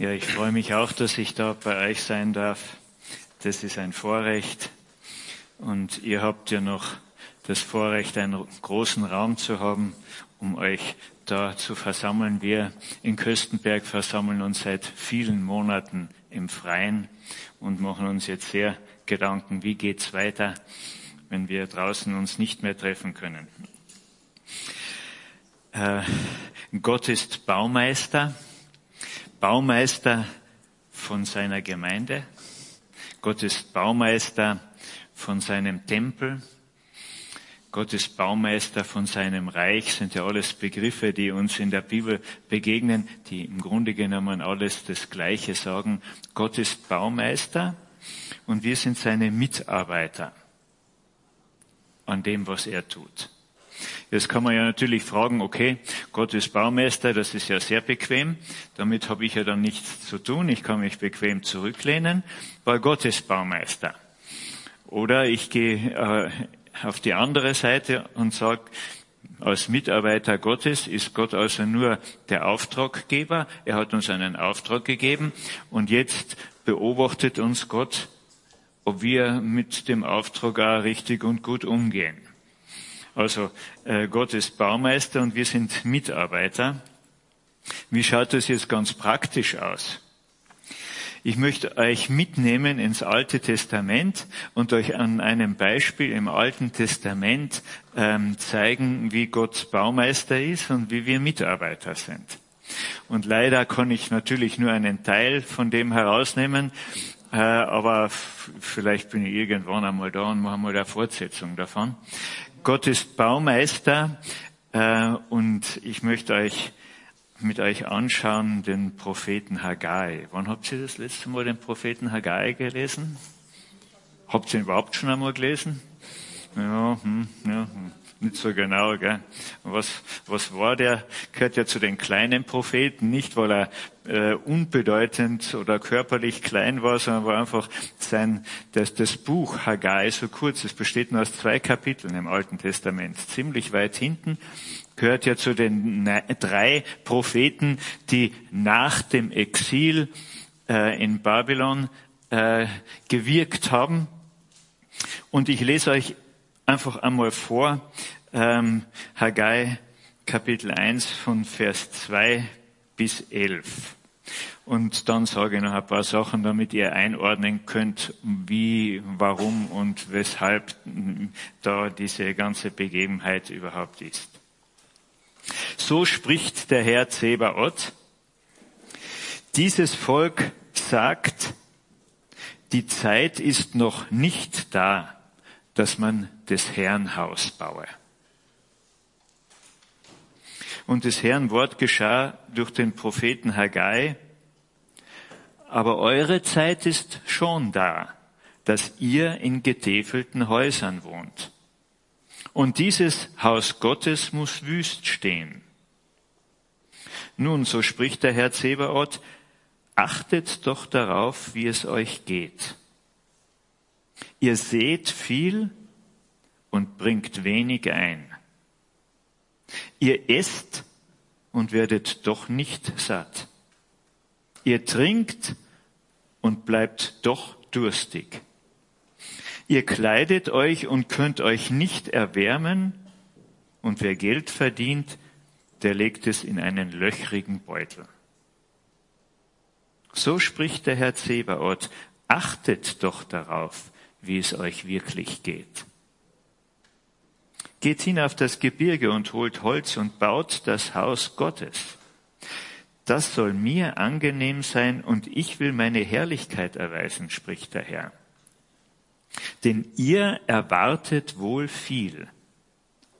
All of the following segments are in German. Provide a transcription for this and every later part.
Ja, ich freue mich auch, dass ich da bei euch sein darf. Das ist ein Vorrecht. Und ihr habt ja noch das Vorrecht, einen großen Raum zu haben, um euch da zu versammeln. Wir in Köstenberg versammeln uns seit vielen Monaten im Freien und machen uns jetzt sehr Gedanken, wie geht's weiter, wenn wir draußen uns nicht mehr treffen können. Äh, Gott ist Baumeister. Baumeister von seiner Gemeinde. Gott ist Baumeister von seinem Tempel. Gott ist Baumeister von seinem Reich, sind ja alles Begriffe, die uns in der Bibel begegnen, die im Grunde genommen alles das Gleiche sagen. Gott ist Baumeister und wir sind seine Mitarbeiter an dem, was er tut. Jetzt kann man ja natürlich fragen, okay, Gott ist Baumeister, das ist ja sehr bequem. Damit habe ich ja dann nichts zu tun. Ich kann mich bequem zurücklehnen, weil Gott ist Baumeister. Oder ich gehe äh, auf die andere Seite und sage, als Mitarbeiter Gottes ist Gott also nur der Auftraggeber. Er hat uns einen Auftrag gegeben und jetzt beobachtet uns Gott, ob wir mit dem Auftrag auch richtig und gut umgehen. Also äh, Gott ist Baumeister und wir sind Mitarbeiter. Wie schaut das jetzt ganz praktisch aus? Ich möchte euch mitnehmen ins Alte Testament und euch an einem Beispiel im Alten Testament ähm, zeigen, wie Gott Baumeister ist und wie wir Mitarbeiter sind. Und leider kann ich natürlich nur einen Teil von dem herausnehmen, äh, aber vielleicht bin ich irgendwann einmal da und mache mal eine Fortsetzung davon. Gott ist Baumeister äh, und ich möchte euch mit euch anschauen den Propheten Haggai. Wann habt ihr das letzte Mal den Propheten Haggai gelesen? Habt ihr ihn überhaupt schon einmal gelesen? Ja, hm, ja, hm nicht so genau. Gell? Was, was war der? Gehört ja zu den kleinen Propheten, nicht weil er äh, unbedeutend oder körperlich klein war, sondern war einfach sein, das, das Buch Haggai so kurz. Es besteht nur aus zwei Kapiteln im Alten Testament, ziemlich weit hinten gehört ja zu den drei Propheten, die nach dem Exil äh, in Babylon äh, gewirkt haben. Und ich lese euch einfach einmal vor, ähm, Haggai Kapitel 1 von Vers 2 bis 11. Und dann sage ich noch ein paar Sachen, damit ihr einordnen könnt, wie, warum und weshalb da diese ganze Begebenheit überhaupt ist. So spricht der Herr Zebaoth. Dieses Volk sagt, die Zeit ist noch nicht da, dass man des Herrn Haus baue. Und des Herrn Wort geschah durch den Propheten Haggai, aber eure Zeit ist schon da, dass ihr in getäfelten Häusern wohnt. Und dieses Haus Gottes muss wüst stehen. Nun, so spricht der Herr Zebaoth, achtet doch darauf, wie es euch geht. Ihr seht viel und bringt wenig ein. Ihr esst und werdet doch nicht satt. Ihr trinkt und bleibt doch durstig. Ihr kleidet euch und könnt euch nicht erwärmen, und wer Geld verdient, der legt es in einen löchrigen Beutel. So spricht der Herr Zebaoth, achtet doch darauf, wie es euch wirklich geht. Geht hin auf das Gebirge und holt Holz und baut das Haus Gottes. Das soll mir angenehm sein und ich will meine Herrlichkeit erweisen, spricht der Herr. Denn ihr erwartet wohl viel,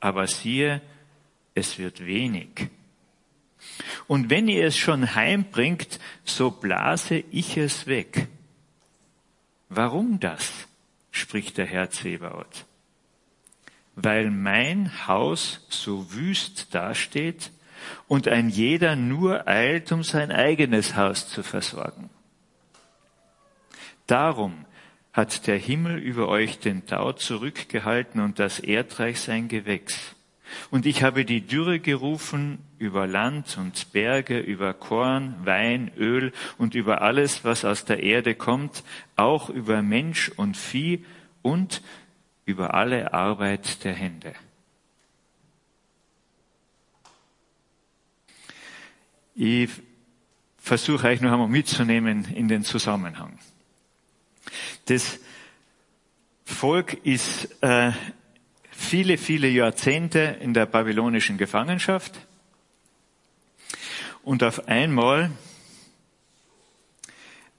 aber siehe, es wird wenig. Und wenn ihr es schon heimbringt, so blase ich es weg. Warum das? Spricht der Herr Zebaoth. Weil mein Haus so wüst dasteht und ein jeder nur eilt, um sein eigenes Haus zu versorgen. Darum hat der Himmel über euch den Tau zurückgehalten und das Erdreich sein Gewächs. Und ich habe die Dürre gerufen über Land und Berge, über Korn, Wein, Öl und über alles, was aus der Erde kommt, auch über Mensch und Vieh und über alle Arbeit der Hände. Ich versuche euch noch einmal mitzunehmen in den Zusammenhang. Das Volk ist äh, viele, viele Jahrzehnte in der babylonischen Gefangenschaft und auf einmal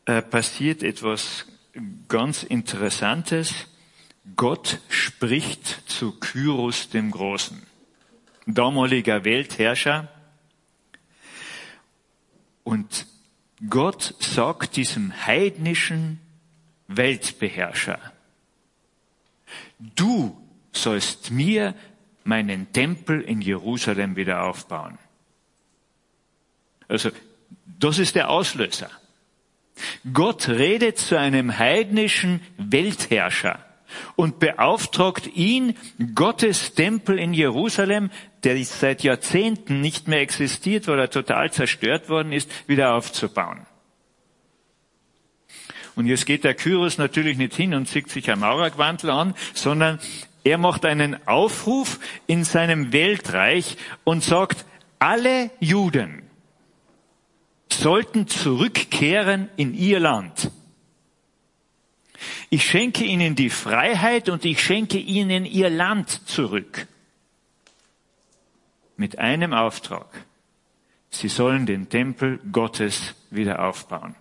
äh, passiert etwas ganz Interessantes. Gott spricht zu Kyros dem Großen, damaliger Weltherrscher, und Gott sagt diesem heidnischen Weltbeherrscher, du sollst mir meinen Tempel in Jerusalem wieder aufbauen. Also, das ist der Auslöser. Gott redet zu einem heidnischen Weltherrscher und beauftragt ihn, Gottes Tempel in Jerusalem, der seit Jahrzehnten nicht mehr existiert, weil er total zerstört worden ist, wieder aufzubauen. Und jetzt geht der Kyros natürlich nicht hin und zieht sich ein Maurergwantel an, sondern er macht einen Aufruf in seinem Weltreich und sagt, alle Juden sollten zurückkehren in ihr Land. Ich schenke ihnen die Freiheit und ich schenke ihnen ihr Land zurück. Mit einem Auftrag. Sie sollen den Tempel Gottes wieder aufbauen.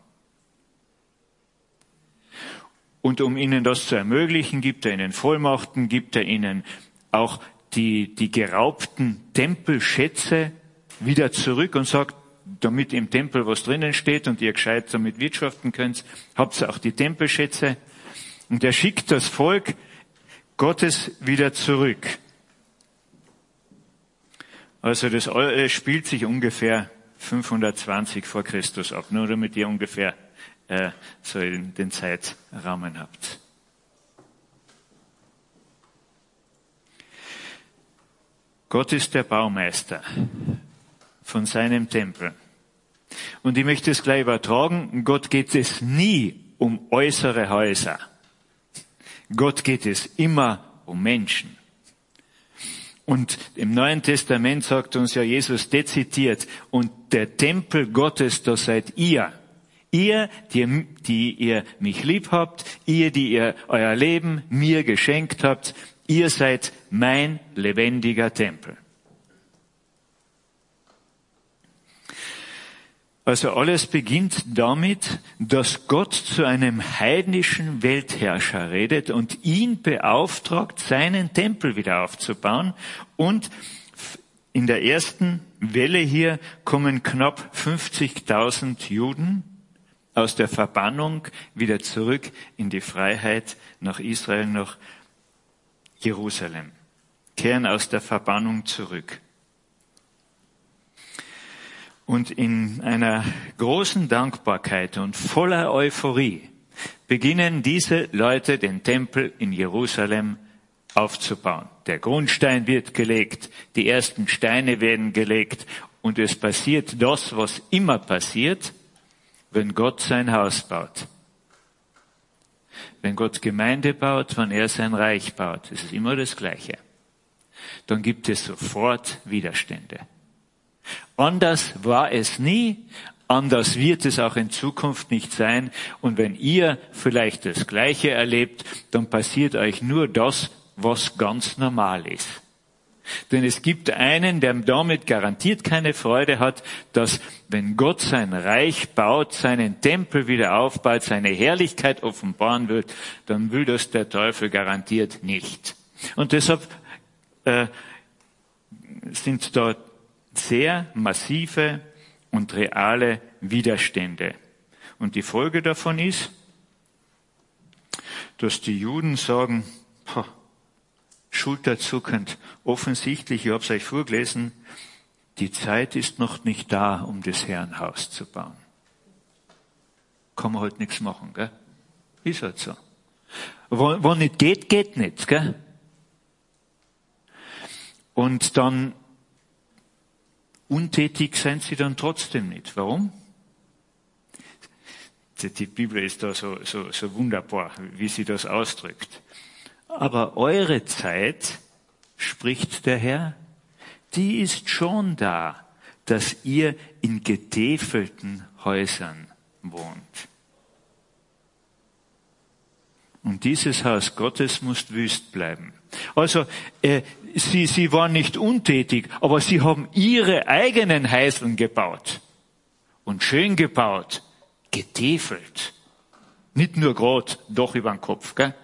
Und um ihnen das zu ermöglichen, gibt er ihnen Vollmachten, gibt er ihnen auch die, die geraubten Tempelschätze wieder zurück und sagt, damit im Tempel was drinnen steht und ihr gescheit damit wirtschaften könnt, habt ihr auch die Tempelschätze. Und er schickt das Volk Gottes wieder zurück. Also das spielt sich ungefähr 520 vor Christus ab, nur damit ihr ungefähr äh, so in den Zeitrahmen habt. Gott ist der Baumeister von seinem Tempel. Und ich möchte es gleich übertragen, Gott geht es nie um äußere Häuser. Gott geht es immer um Menschen. Und im Neuen Testament sagt uns ja Jesus dezidiert, und der Tempel Gottes, da seid ihr. Ihr, die, die ihr mich lieb habt, ihr, die ihr euer Leben mir geschenkt habt, ihr seid mein lebendiger Tempel. Also alles beginnt damit, dass Gott zu einem heidnischen Weltherrscher redet und ihn beauftragt, seinen Tempel wieder aufzubauen. Und in der ersten Welle hier kommen knapp 50.000 Juden aus der Verbannung wieder zurück in die Freiheit nach Israel, nach Jerusalem, kehren aus der Verbannung zurück. Und in einer großen Dankbarkeit und voller Euphorie beginnen diese Leute den Tempel in Jerusalem aufzubauen. Der Grundstein wird gelegt, die ersten Steine werden gelegt und es passiert das, was immer passiert, wenn Gott sein Haus baut. Wenn Gott Gemeinde baut, wenn er sein Reich baut, es ist immer das Gleiche. Dann gibt es sofort Widerstände. Anders war es nie, anders wird es auch in Zukunft nicht sein. Und wenn ihr vielleicht das Gleiche erlebt, dann passiert euch nur das, was ganz normal ist. Denn es gibt einen, der damit garantiert keine Freude hat, dass wenn Gott sein Reich baut, seinen Tempel wieder aufbaut, seine Herrlichkeit offenbaren wird, dann will das der Teufel garantiert nicht. Und deshalb äh, sind dort sehr massive und reale Widerstände. Und die Folge davon ist, dass die Juden sagen, schulterzuckend, offensichtlich, ich habe es euch vorgelesen, die Zeit ist noch nicht da, um das Herrenhaus zu bauen. Kann man halt nichts machen, gell? Ist halt so. Wo, wo nicht geht, geht nicht, gell? Und dann untätig sind sie dann trotzdem nicht. Warum? Die Bibel ist da so, so, so wunderbar, wie sie das ausdrückt. Aber eure Zeit, spricht der Herr, die ist schon da, dass ihr in getäfelten Häusern wohnt. Und dieses Haus Gottes muss wüst bleiben. Also äh, sie, sie waren nicht untätig, aber sie haben ihre eigenen Heiseln gebaut. Und schön gebaut, getäfelt. Nicht nur grad, doch über den Kopf. Gell?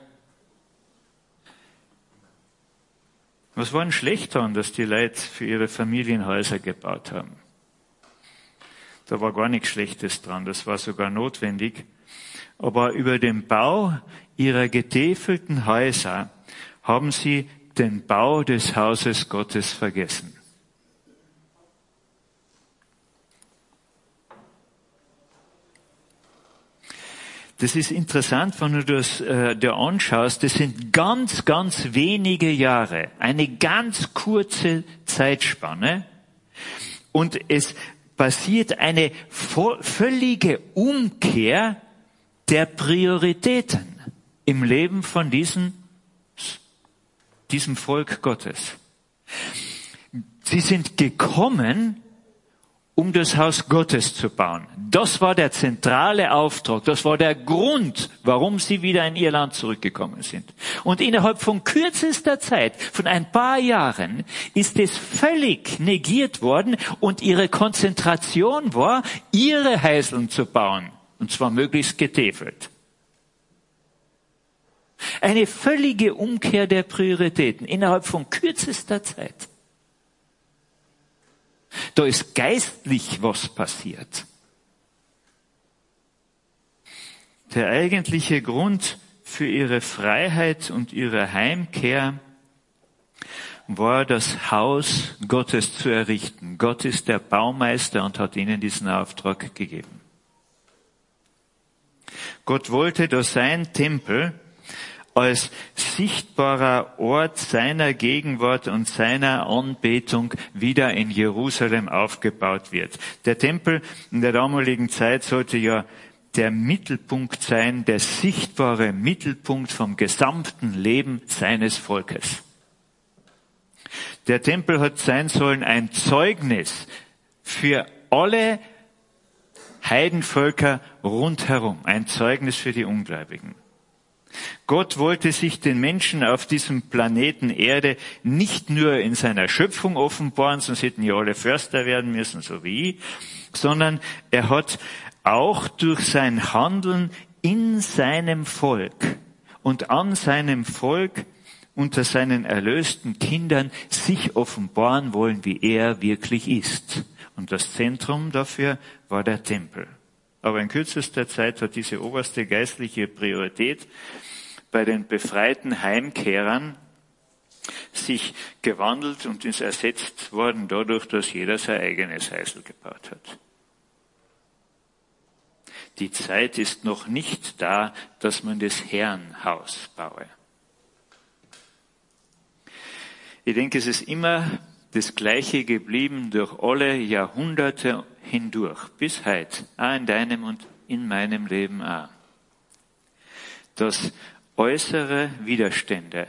Was war denn schlecht daran, dass die Leute für ihre Familienhäuser gebaut haben? Da war gar nichts Schlechtes dran, das war sogar notwendig. Aber über den Bau ihrer getäfelten Häuser haben sie den Bau des Hauses Gottes vergessen. Das ist interessant, wenn du das äh, dir anschaust. Das sind ganz, ganz wenige Jahre, eine ganz kurze Zeitspanne. Und es passiert eine völlige Umkehr der Prioritäten im Leben von diesem, diesem Volk Gottes. Sie sind gekommen, um das Haus Gottes zu bauen. Das war der zentrale Auftrag, das war der Grund, warum sie wieder in ihr Land zurückgekommen sind. Und innerhalb von kürzester Zeit, von ein paar Jahren, ist es völlig negiert worden und ihre Konzentration war, ihre Heiseln zu bauen. Und zwar möglichst getäfelt. Eine völlige Umkehr der Prioritäten innerhalb von kürzester Zeit. Da ist geistlich was passiert. Der eigentliche Grund für ihre Freiheit und ihre Heimkehr war das Haus Gottes zu errichten. Gott ist der Baumeister und hat ihnen diesen Auftrag gegeben. Gott wollte, dass sein Tempel als sichtbarer Ort seiner Gegenwart und seiner Anbetung wieder in Jerusalem aufgebaut wird. Der Tempel in der damaligen Zeit sollte ja der Mittelpunkt sein, der sichtbare Mittelpunkt vom gesamten Leben seines Volkes. Der Tempel hat sein sollen ein Zeugnis für alle Heidenvölker rundherum, ein Zeugnis für die Ungläubigen. Gott wollte sich den Menschen auf diesem Planeten Erde nicht nur in seiner Schöpfung offenbaren, sonst hätten ja alle Förster werden müssen, so wie ich, sondern er hat auch durch sein Handeln in seinem Volk und an seinem Volk unter seinen erlösten Kindern sich offenbaren wollen, wie er wirklich ist. Und das Zentrum dafür war der Tempel. Aber in kürzester Zeit hat diese oberste geistliche Priorität bei den befreiten Heimkehrern sich gewandelt und ist ersetzt worden dadurch, dass jeder sein eigenes Heisel gebaut hat. Die Zeit ist noch nicht da, dass man das Herrenhaus baue. Ich denke, es ist immer das Gleiche geblieben durch alle Jahrhunderte hindurch, bis heute, auch in deinem und in meinem Leben auch. Dass äußere Widerstände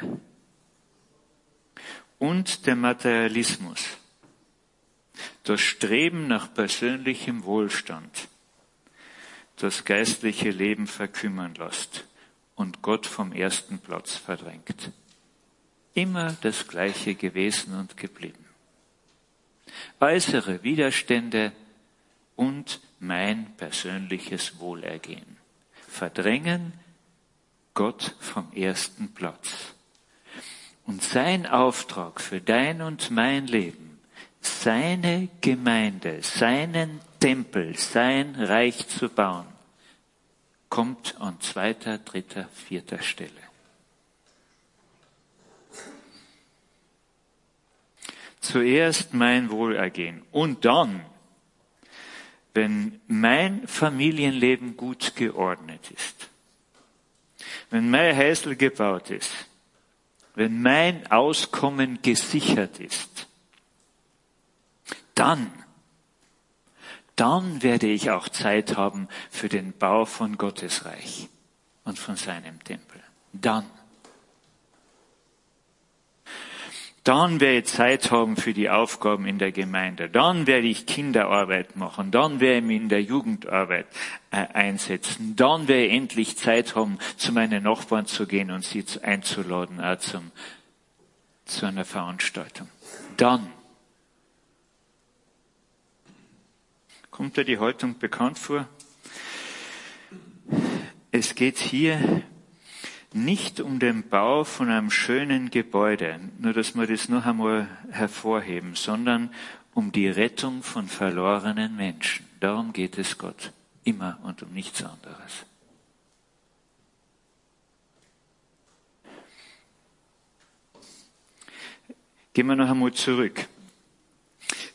und der Materialismus, das Streben nach persönlichem Wohlstand, das geistliche Leben verkümmern lässt und Gott vom ersten Platz verdrängt. Immer das Gleiche gewesen und geblieben. Äußere Widerstände und mein persönliches Wohlergehen verdrängen Gott vom ersten Platz. Und sein Auftrag für dein und mein Leben, seine Gemeinde, seinen Tempel, sein Reich zu bauen, kommt an zweiter, dritter, vierter Stelle. Zuerst mein Wohlergehen und dann, wenn mein Familienleben gut geordnet ist, wenn mein Häusl gebaut ist, wenn mein Auskommen gesichert ist, dann dann werde ich auch Zeit haben für den Bau von Gottes Reich und von seinem Tempel. Dann. Dann werde ich Zeit haben für die Aufgaben in der Gemeinde. Dann werde ich Kinderarbeit machen. Dann werde ich mich in der Jugendarbeit äh, einsetzen. Dann werde ich endlich Zeit haben, zu meinen Nachbarn zu gehen und sie einzuladen, auch zum, zu einer Veranstaltung. Dann. Kommt dir die Haltung bekannt vor? Es geht hier nicht um den Bau von einem schönen Gebäude, nur dass wir das noch einmal hervorheben, sondern um die Rettung von verlorenen Menschen. Darum geht es Gott immer und um nichts anderes. Gehen wir noch einmal zurück.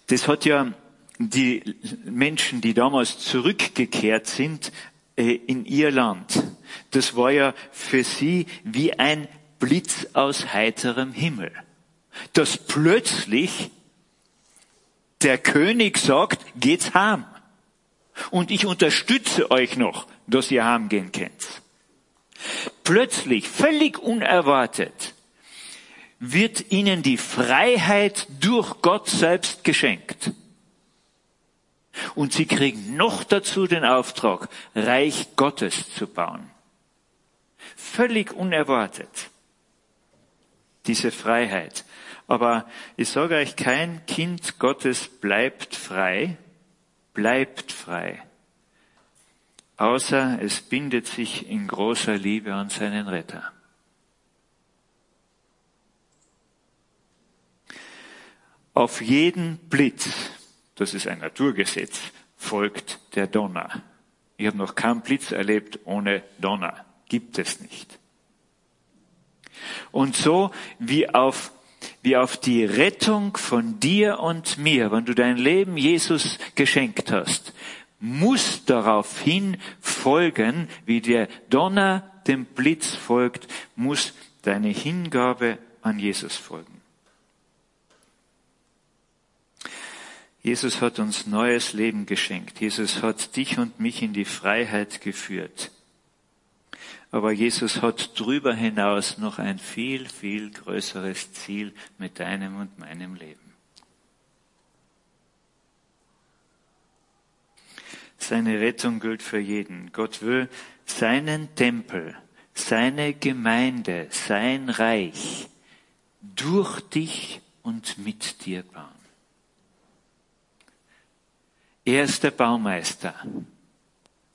Das hat ja die Menschen, die damals zurückgekehrt sind, in ihr Land, das war ja für sie wie ein Blitz aus heiterem Himmel. Dass plötzlich der König sagt, geht's heim. Und ich unterstütze euch noch, dass ihr heimgehen könnt. Plötzlich, völlig unerwartet, wird ihnen die Freiheit durch Gott selbst geschenkt. Und sie kriegen noch dazu den Auftrag, Reich Gottes zu bauen. Völlig unerwartet. Diese Freiheit. Aber ich sage euch, kein Kind Gottes bleibt frei, bleibt frei. Außer es bindet sich in großer Liebe an seinen Retter. Auf jeden Blitz, das ist ein Naturgesetz, folgt der Donner. Ich habe noch keinen Blitz erlebt ohne Donner. Gibt es nicht. Und so wie auf, wie auf die Rettung von dir und mir, wenn du dein Leben Jesus geschenkt hast, muss daraufhin folgen, wie der Donner dem Blitz folgt, muss deine Hingabe an Jesus folgen. Jesus hat uns neues Leben geschenkt. Jesus hat dich und mich in die Freiheit geführt. Aber Jesus hat darüber hinaus noch ein viel, viel größeres Ziel mit deinem und meinem Leben. Seine Rettung gilt für jeden. Gott will seinen Tempel, seine Gemeinde, sein Reich durch dich und mit dir bauen. Er ist der Baumeister,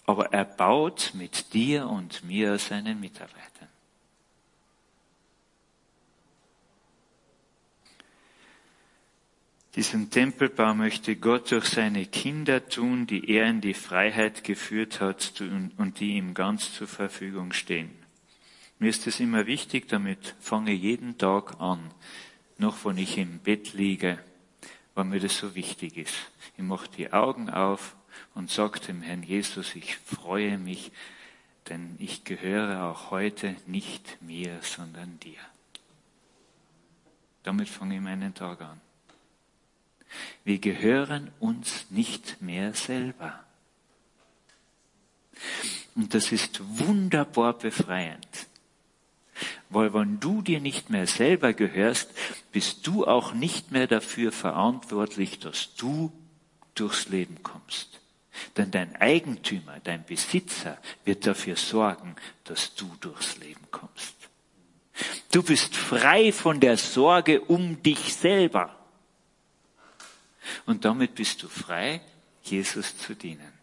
aber er baut mit dir und mir seinen Mitarbeitern. Diesen Tempelbau möchte Gott durch seine Kinder tun, die er in die Freiheit geführt hat und die ihm ganz zur Verfügung stehen. Mir ist es immer wichtig, damit fange jeden Tag an, noch wenn ich im Bett liege, weil mir das so wichtig ist. Ich mache die Augen auf und sage dem Herrn Jesus, ich freue mich, denn ich gehöre auch heute nicht mir, sondern dir. Damit fange ich meinen Tag an. Wir gehören uns nicht mehr selber. Und das ist wunderbar befreiend. Weil wenn du dir nicht mehr selber gehörst, bist du auch nicht mehr dafür verantwortlich, dass du durchs Leben kommst. Denn dein Eigentümer, dein Besitzer wird dafür sorgen, dass du durchs Leben kommst. Du bist frei von der Sorge um dich selber. Und damit bist du frei, Jesus zu dienen.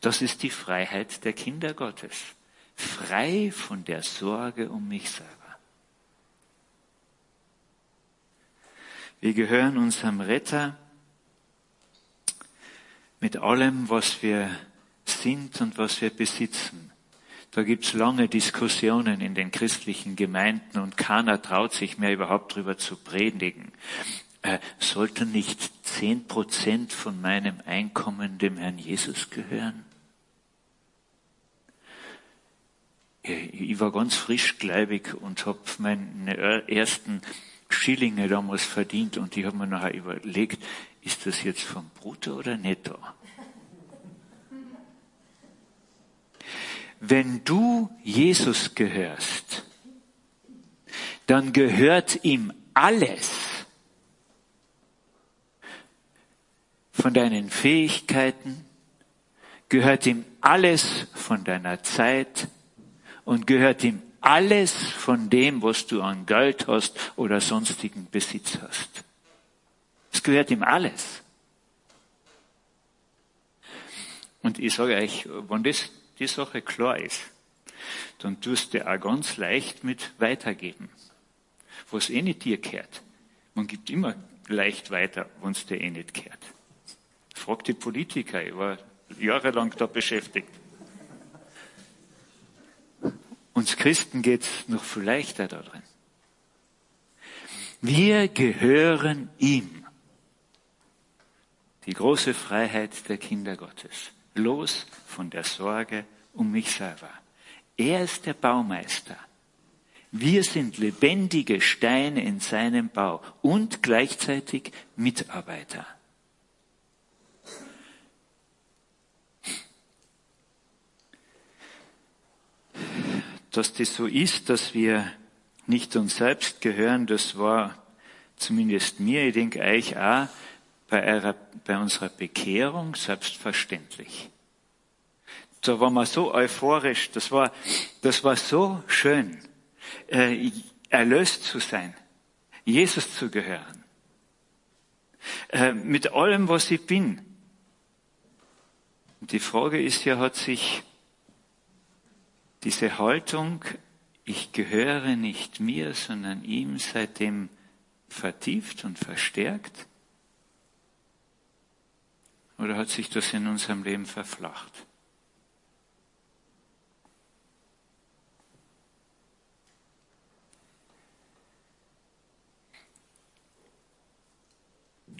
Das ist die Freiheit der Kinder Gottes frei von der Sorge um mich selber. Wir gehören unserem Retter mit allem, was wir sind und was wir besitzen. Da gibt's lange Diskussionen in den christlichen Gemeinden und keiner traut sich mehr überhaupt drüber zu predigen. Äh, sollten nicht zehn Prozent von meinem Einkommen dem Herrn Jesus gehören? Ich war ganz frischgläubig und habe meine ersten Schillinge damals verdient und ich habe mir nachher überlegt, ist das jetzt vom Brutto oder Netto? Wenn du Jesus gehörst, dann gehört ihm alles von deinen Fähigkeiten, gehört ihm alles von deiner Zeit und gehört ihm alles von dem, was du an Geld hast oder sonstigen Besitz hast. Es gehört ihm alles. Und ich sage euch, wenn das die Sache klar ist, dann tust du auch ganz leicht mit weitergeben. Was eh nicht dir gehört. Man gibt immer leicht weiter, wenn es dir eh nicht gehört. Frag die Politiker, ich war jahrelang da beschäftigt. Uns Christen geht's noch viel leichter da drin. Wir gehören ihm. Die große Freiheit der Kinder Gottes. Los von der Sorge um mich selber. Er ist der Baumeister. Wir sind lebendige Steine in seinem Bau und gleichzeitig Mitarbeiter. Dass das so ist, dass wir nicht uns selbst gehören, das war zumindest mir, ich denke euch auch, bei, eurer, bei unserer Bekehrung selbstverständlich. Da war man so euphorisch, das war, das war so schön, äh, erlöst zu sein, Jesus zu gehören, äh, mit allem, was ich bin. Die Frage ist ja, hat sich diese Haltung, ich gehöre nicht mir, sondern ihm seitdem vertieft und verstärkt? Oder hat sich das in unserem Leben verflacht?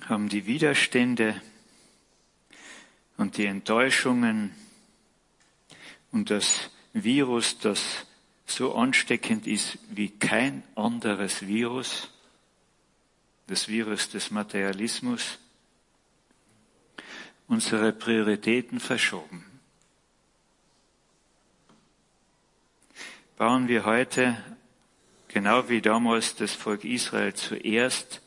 Haben die Widerstände und die Enttäuschungen und das Virus, das so ansteckend ist wie kein anderes Virus, das Virus des Materialismus, unsere Prioritäten verschoben. Bauen wir heute, genau wie damals das Volk Israel, zuerst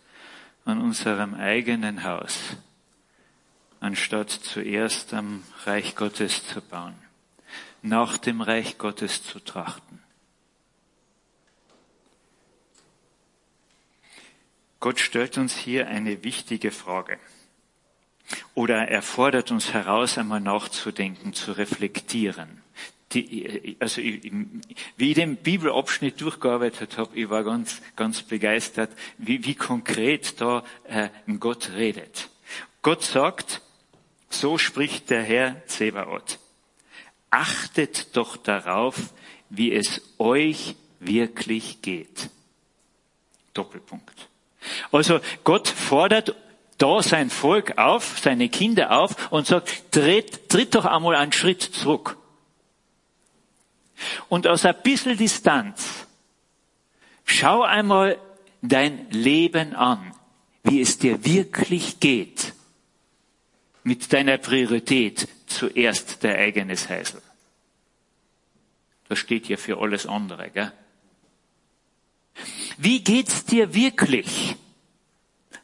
an unserem eigenen Haus, anstatt zuerst am Reich Gottes zu bauen, nach dem Reich Gottes zu trachten. Gott stellt uns hier eine wichtige Frage. Oder er fordert uns heraus, einmal nachzudenken, zu reflektieren. Die, also wie ich den Bibelabschnitt durchgearbeitet habe, ich war ganz, ganz begeistert, wie, wie konkret da äh, Gott redet. Gott sagt, so spricht der Herr Zebaoth. Achtet doch darauf, wie es euch wirklich geht. Doppelpunkt. Also Gott fordert da sein Volk auf, seine Kinder auf und sagt, tritt, tritt doch einmal einen Schritt zurück. Und aus ein bisschen Distanz, schau einmal dein Leben an, wie es dir wirklich geht mit deiner Priorität zuerst der eigenes Heisel. Das steht ja für alles andere, gell? Wie geht's dir wirklich?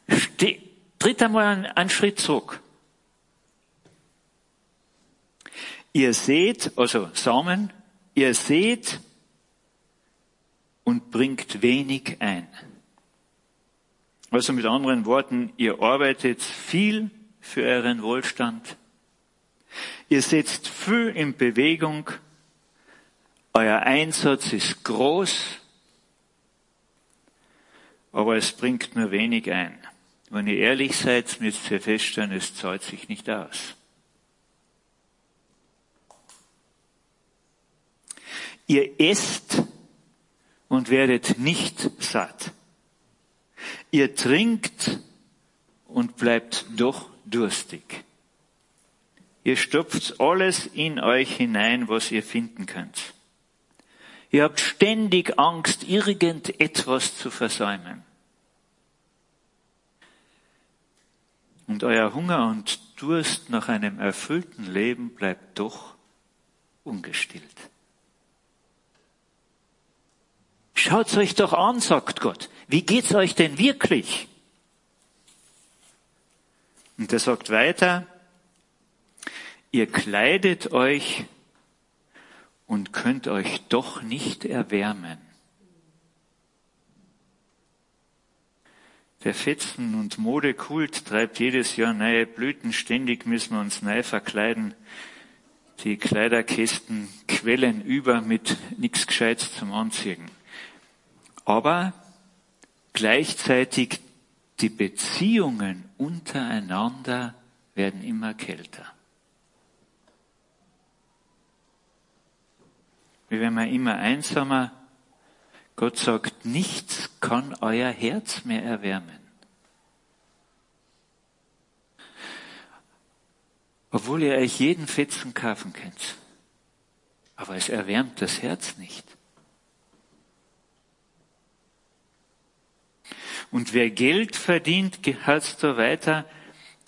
Ste tritt einmal einen Schritt zurück. Ihr seht, also Samen, ihr seht und bringt wenig ein. Also mit anderen Worten, ihr arbeitet viel für euren Wohlstand. Ihr setzt viel in Bewegung. Euer Einsatz ist groß, aber es bringt nur wenig ein. Wenn ihr ehrlich seid, müsst ihr feststellen, es zahlt sich nicht aus. Ihr esst und werdet nicht satt. Ihr trinkt und bleibt doch durstig. Ihr stopft alles in euch hinein, was ihr finden könnt. Ihr habt ständig Angst, irgendetwas zu versäumen. Und euer Hunger und Durst nach einem erfüllten Leben bleibt doch ungestillt. Schaut's euch doch an, sagt Gott. Wie geht's euch denn wirklich? Und er sagt weiter, ihr kleidet euch und könnt euch doch nicht erwärmen. Der Fetzen- und Modekult treibt jedes Jahr neue Blüten. Ständig müssen wir uns neu verkleiden. Die Kleiderkästen quellen über mit nichts Gescheites zum Anziehen. Aber gleichzeitig die Beziehungen untereinander werden immer kälter. Wir werden immer einsamer. Gott sagt, nichts kann euer Herz mehr erwärmen. Obwohl ihr euch jeden Fetzen kaufen könnt. Aber es erwärmt das Herz nicht. Und wer Geld verdient, heißt da weiter,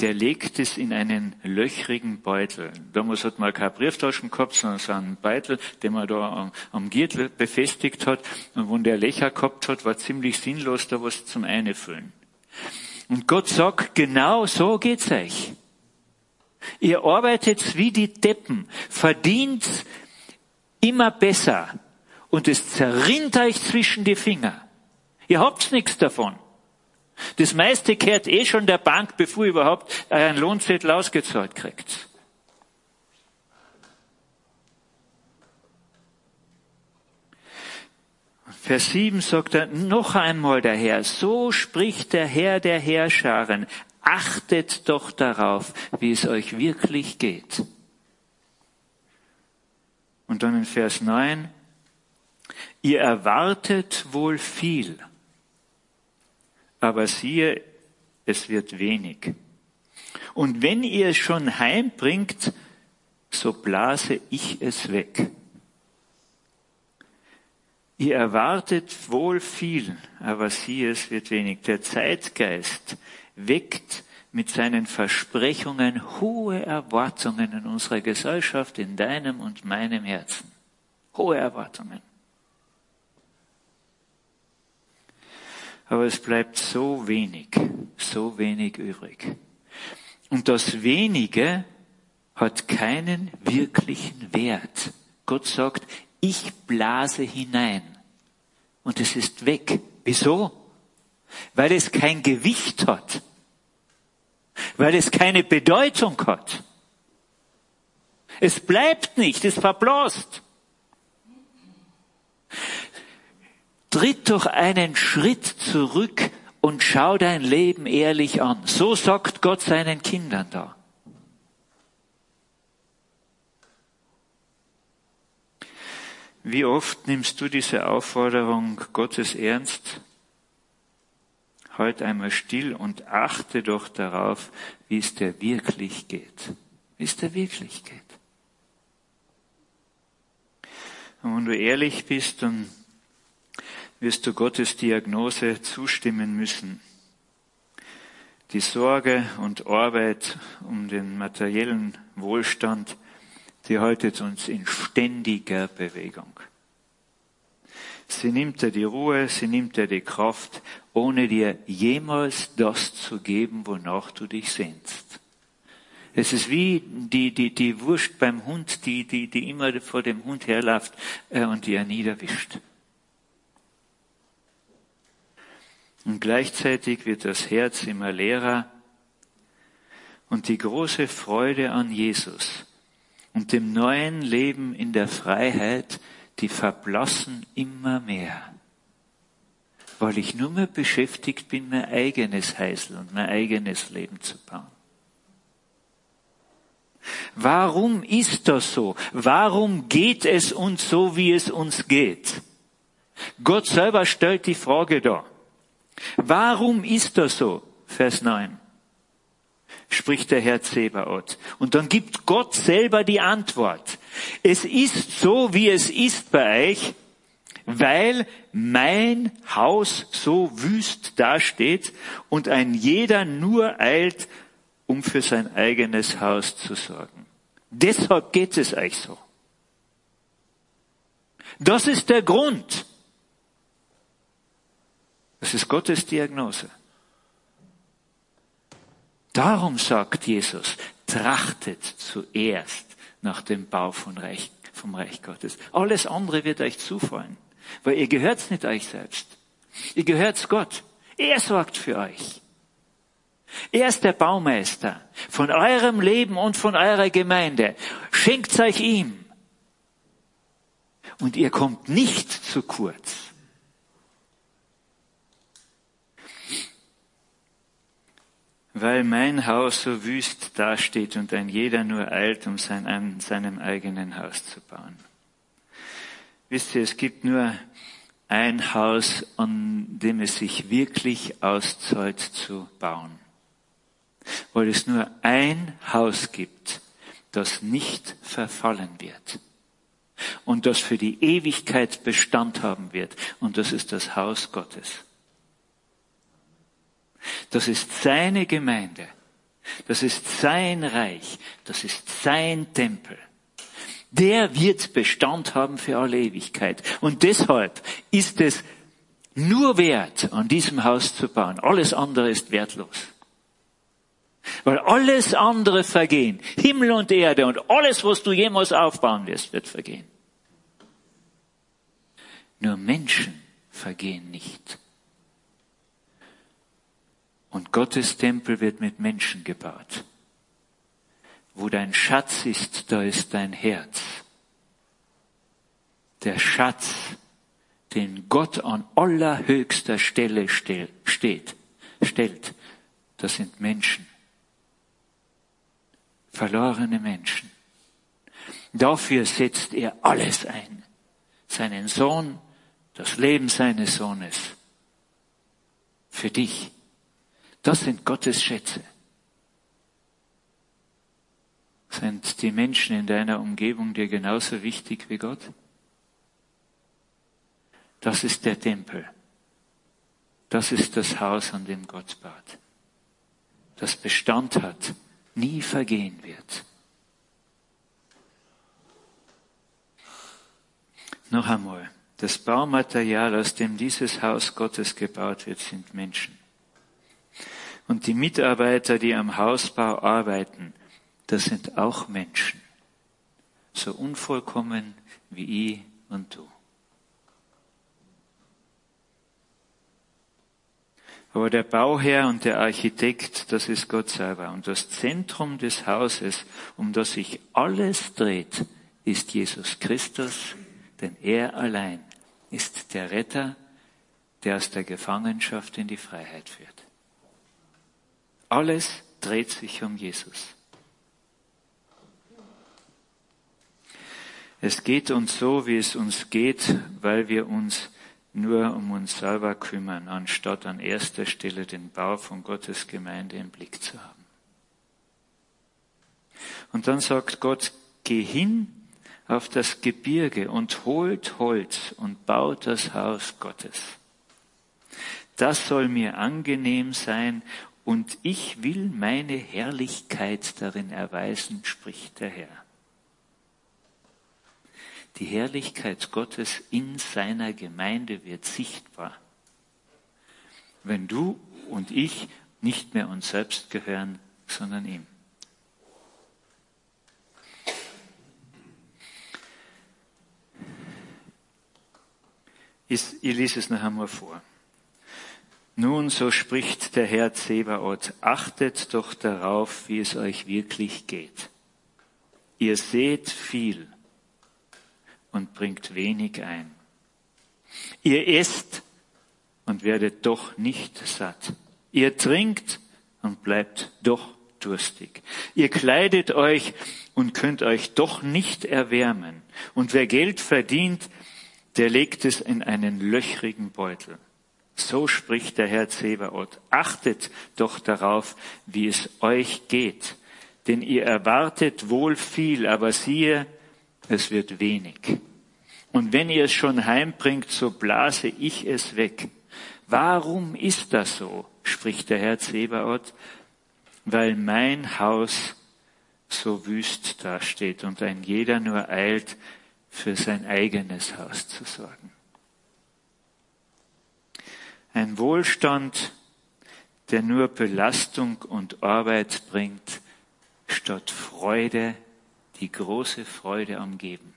der legt es in einen löchrigen Beutel. Damals hat man keine Brieftaschen gehabt, sondern so einen Beutel, den man da am, am Gürtel befestigt hat. Und wenn der Löcher gehabt hat, war ziemlich sinnlos, da was zum Einfüllen. Und Gott sagt, genau so geht's euch. Ihr arbeitet wie die Deppen, verdient immer besser und es zerrinnt euch zwischen die Finger. Ihr habt nichts davon. Das meiste kehrt eh schon der Bank, bevor ihr überhaupt einen Lohnzettel ausgezahlt kriegt. Vers 7 sagt er noch einmal der Herr, so spricht der Herr der Herrscharen, achtet doch darauf, wie es euch wirklich geht. Und dann in Vers 9, ihr erwartet wohl viel aber siehe, es wird wenig. Und wenn ihr es schon heimbringt, so blase ich es weg. Ihr erwartet wohl viel, aber siehe, es wird wenig. Der Zeitgeist weckt mit seinen Versprechungen hohe Erwartungen in unserer Gesellschaft, in deinem und meinem Herzen. Hohe Erwartungen. Aber es bleibt so wenig, so wenig übrig. Und das wenige hat keinen wirklichen Wert. Gott sagt, ich blase hinein und es ist weg. Wieso? Weil es kein Gewicht hat. Weil es keine Bedeutung hat. Es bleibt nicht, es verblasst. Tritt doch einen Schritt zurück und schau dein Leben ehrlich an. So sagt Gott seinen Kindern da. Wie oft nimmst du diese Aufforderung Gottes ernst? Halt einmal still und achte doch darauf, wie es dir wirklich geht. Wie es dir wirklich geht. Und wenn du ehrlich bist, dann wirst du Gottes Diagnose zustimmen müssen. Die Sorge und Arbeit um den materiellen Wohlstand, die haltet uns in ständiger Bewegung. Sie nimmt dir die Ruhe, sie nimmt dir die Kraft, ohne dir jemals das zu geben, wonach du dich sehnst. Es ist wie die, die, die Wurst beim Hund, die, die, die immer vor dem Hund herläuft äh, und die er niederwischt. Und gleichzeitig wird das Herz immer leerer und die große Freude an Jesus und dem neuen Leben in der Freiheit, die verblassen immer mehr. Weil ich nur mehr beschäftigt bin, mein eigenes Heisel und mein eigenes Leben zu bauen. Warum ist das so? Warum geht es uns so, wie es uns geht? Gott selber stellt die Frage da. Warum ist das so? Vers 9. Spricht der Herr Zebaoth. Und dann gibt Gott selber die Antwort. Es ist so, wie es ist bei euch, weil mein Haus so wüst dasteht und ein jeder nur eilt, um für sein eigenes Haus zu sorgen. Deshalb geht es euch so. Das ist der Grund. Das ist Gottes Diagnose. Darum sagt Jesus, trachtet zuerst nach dem Bau von Reich, vom Reich Gottes. Alles andere wird euch zufallen, weil ihr gehört's nicht euch selbst. Ihr gehört's Gott. Er sorgt für euch. Er ist der Baumeister von eurem Leben und von eurer Gemeinde. Schenkt euch ihm. Und ihr kommt nicht zu kurz. Weil mein Haus so wüst dasteht und ein jeder nur eilt, um sein, an seinem eigenen Haus zu bauen. Wisst ihr, es gibt nur ein Haus, an dem es sich wirklich auszahlt zu bauen weil es nur ein Haus gibt, das nicht verfallen wird und das für die Ewigkeit Bestand haben wird. Und das ist das Haus Gottes. Das ist seine Gemeinde. Das ist sein Reich. Das ist sein Tempel. Der wird Bestand haben für alle Ewigkeit. Und deshalb ist es nur wert, an diesem Haus zu bauen. Alles andere ist wertlos. Weil alles andere vergehen. Himmel und Erde und alles, was du jemals aufbauen wirst, wird vergehen. Nur Menschen vergehen nicht. Und Gottes Tempel wird mit Menschen gebaut. Wo dein Schatz ist, da ist dein Herz. Der Schatz, den Gott an allerhöchster Stelle steht, stellt, das sind Menschen verlorene Menschen. Dafür setzt er alles ein. Seinen Sohn, das Leben seines Sohnes. Für dich. Das sind Gottes Schätze. Sind die Menschen in deiner Umgebung dir genauso wichtig wie Gott? Das ist der Tempel. Das ist das Haus, an dem Gott baut. Das Bestand hat nie vergehen wird. Noch einmal, das Baumaterial, aus dem dieses Haus Gottes gebaut wird, sind Menschen. Und die Mitarbeiter, die am Hausbau arbeiten, das sind auch Menschen. So unvollkommen wie ich und du. Aber der Bauherr und der Architekt, das ist Gott selber. Und das Zentrum des Hauses, um das sich alles dreht, ist Jesus Christus, denn er allein ist der Retter, der aus der Gefangenschaft in die Freiheit führt. Alles dreht sich um Jesus. Es geht uns so, wie es uns geht, weil wir uns nur um uns selber kümmern, anstatt an erster Stelle den Bau von Gottes Gemeinde im Blick zu haben. Und dann sagt Gott, geh hin auf das Gebirge und holt Holz und baut das Haus Gottes. Das soll mir angenehm sein und ich will meine Herrlichkeit darin erweisen, spricht der Herr die Herrlichkeit Gottes in seiner Gemeinde wird sichtbar. Wenn du und ich nicht mehr uns selbst gehören, sondern ihm. Ich, lese es noch einmal vor. Nun, so spricht der Herr Zebaoth, achtet doch darauf, wie es euch wirklich geht. Ihr seht viel, und bringt wenig ein. Ihr esst und werdet doch nicht satt. Ihr trinkt und bleibt doch durstig. Ihr kleidet euch und könnt euch doch nicht erwärmen. Und wer Geld verdient, der legt es in einen löchrigen Beutel. So spricht der Herr Zebaoth. Achtet doch darauf, wie es euch geht. Denn ihr erwartet wohl viel, aber siehe, es wird wenig. Und wenn ihr es schon heimbringt, so blase ich es weg. Warum ist das so? spricht der Herr Zebaoth. weil mein Haus so wüst dasteht und ein jeder nur eilt, für sein eigenes Haus zu sorgen. Ein Wohlstand, der nur Belastung und Arbeit bringt, statt Freude, die große Freude am Geben.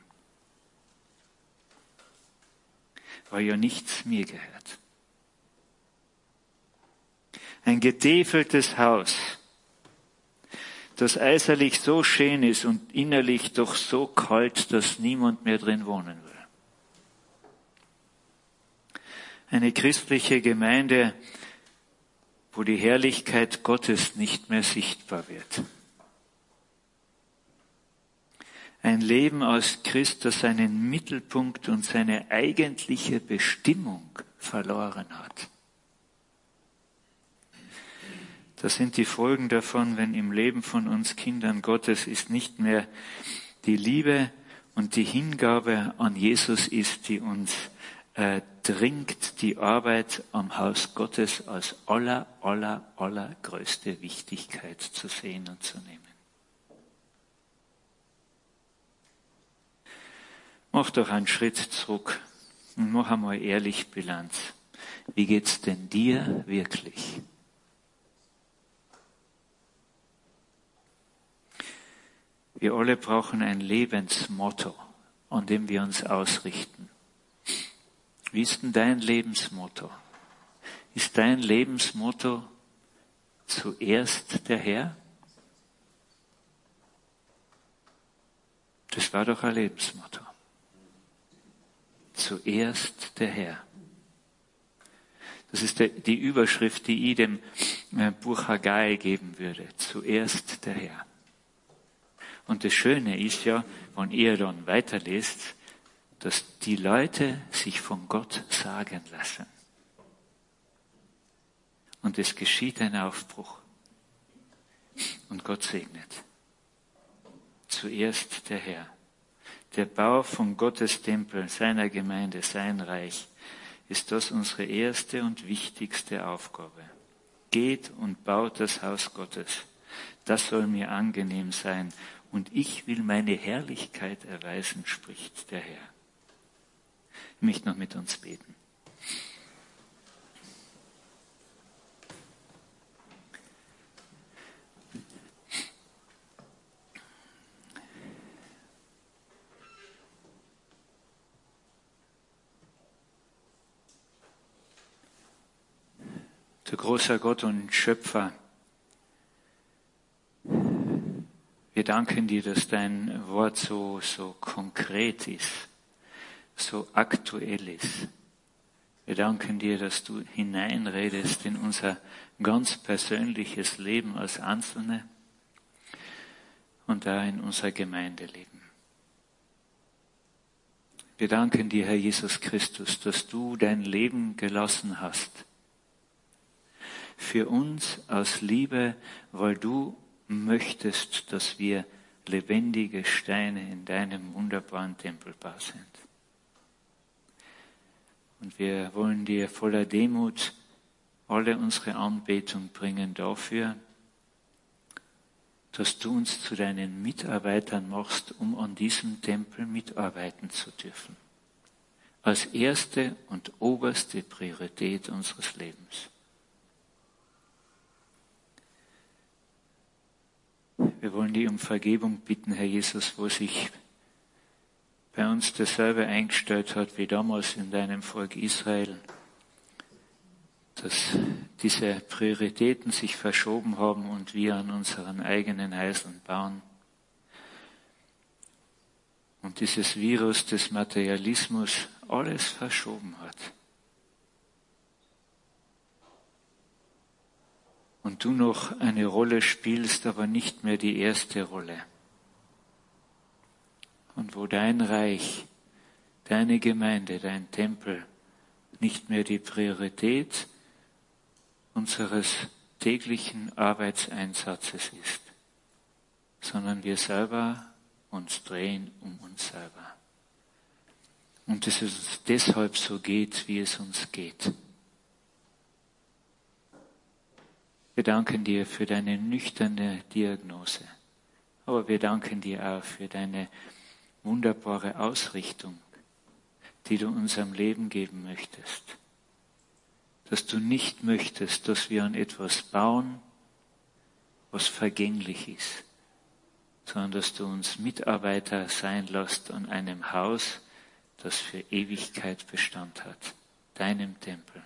Weil ja nichts mir gehört. Ein getäfeltes Haus, das äußerlich so schön ist und innerlich doch so kalt, dass niemand mehr drin wohnen will. Eine christliche Gemeinde, wo die Herrlichkeit Gottes nicht mehr sichtbar wird. Ein Leben aus Christus seinen Mittelpunkt und seine eigentliche Bestimmung verloren hat. Das sind die Folgen davon, wenn im Leben von uns Kindern Gottes ist nicht mehr die Liebe und die Hingabe an Jesus ist, die uns äh, dringt, die Arbeit am Haus Gottes als aller, aller, aller größte Wichtigkeit zu sehen und zu nehmen. Mach doch einen Schritt zurück und mach einmal ehrlich Bilanz. Wie geht's denn dir wirklich? Wir alle brauchen ein Lebensmotto, an dem wir uns ausrichten. Wie ist denn dein Lebensmotto? Ist dein Lebensmotto zuerst der Herr? Das war doch ein Lebensmotto. Zuerst der Herr. Das ist die Überschrift, die ich dem äh, Buch Haggai geben würde. Zuerst der Herr. Und das Schöne ist ja, wenn ihr dann weiterlest, dass die Leute sich von Gott sagen lassen. Und es geschieht ein Aufbruch. Und Gott segnet. Zuerst der Herr. Der Bau von Gottes Tempel, seiner Gemeinde, sein Reich, ist das unsere erste und wichtigste Aufgabe. Geht und baut das Haus Gottes. Das soll mir angenehm sein und ich will meine Herrlichkeit erweisen, spricht der Herr. Möchte noch mit uns beten. Du großer Gott und Schöpfer, Wir danken dir, dass dein Wort so, so konkret ist, so aktuell ist. Wir danken dir, dass du hineinredest in unser ganz persönliches Leben als Einzelne und da in unser Gemeindeleben. Wir danken dir, Herr Jesus Christus, dass du dein Leben gelassen hast. Für uns aus Liebe, weil du möchtest, dass wir lebendige Steine in deinem wunderbaren Tempelbau sind. Und wir wollen dir voller Demut alle unsere Anbetung bringen dafür, dass du uns zu deinen Mitarbeitern machst, um an diesem Tempel mitarbeiten zu dürfen. Als erste und oberste Priorität unseres Lebens. Wir wollen dich um Vergebung bitten, Herr Jesus, wo sich bei uns dasselbe eingestellt hat wie damals in deinem Volk Israel, dass diese Prioritäten sich verschoben haben und wir an unseren eigenen Häusern bauen. Und dieses Virus des Materialismus alles verschoben hat. und du noch eine Rolle spielst, aber nicht mehr die erste Rolle. Und wo dein Reich, deine Gemeinde, dein Tempel nicht mehr die Priorität unseres täglichen Arbeitseinsatzes ist, sondern wir selber uns drehen um uns selber. Und dass es uns deshalb so geht, wie es uns geht. Wir danken dir für deine nüchterne Diagnose. Aber wir danken dir auch für deine wunderbare Ausrichtung, die du unserem Leben geben möchtest. Dass du nicht möchtest, dass wir an etwas bauen, was vergänglich ist, sondern dass du uns Mitarbeiter sein lässt an einem Haus, das für Ewigkeit Bestand hat, deinem Tempel,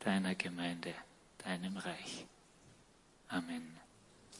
deiner Gemeinde, deinem Reich. Amen.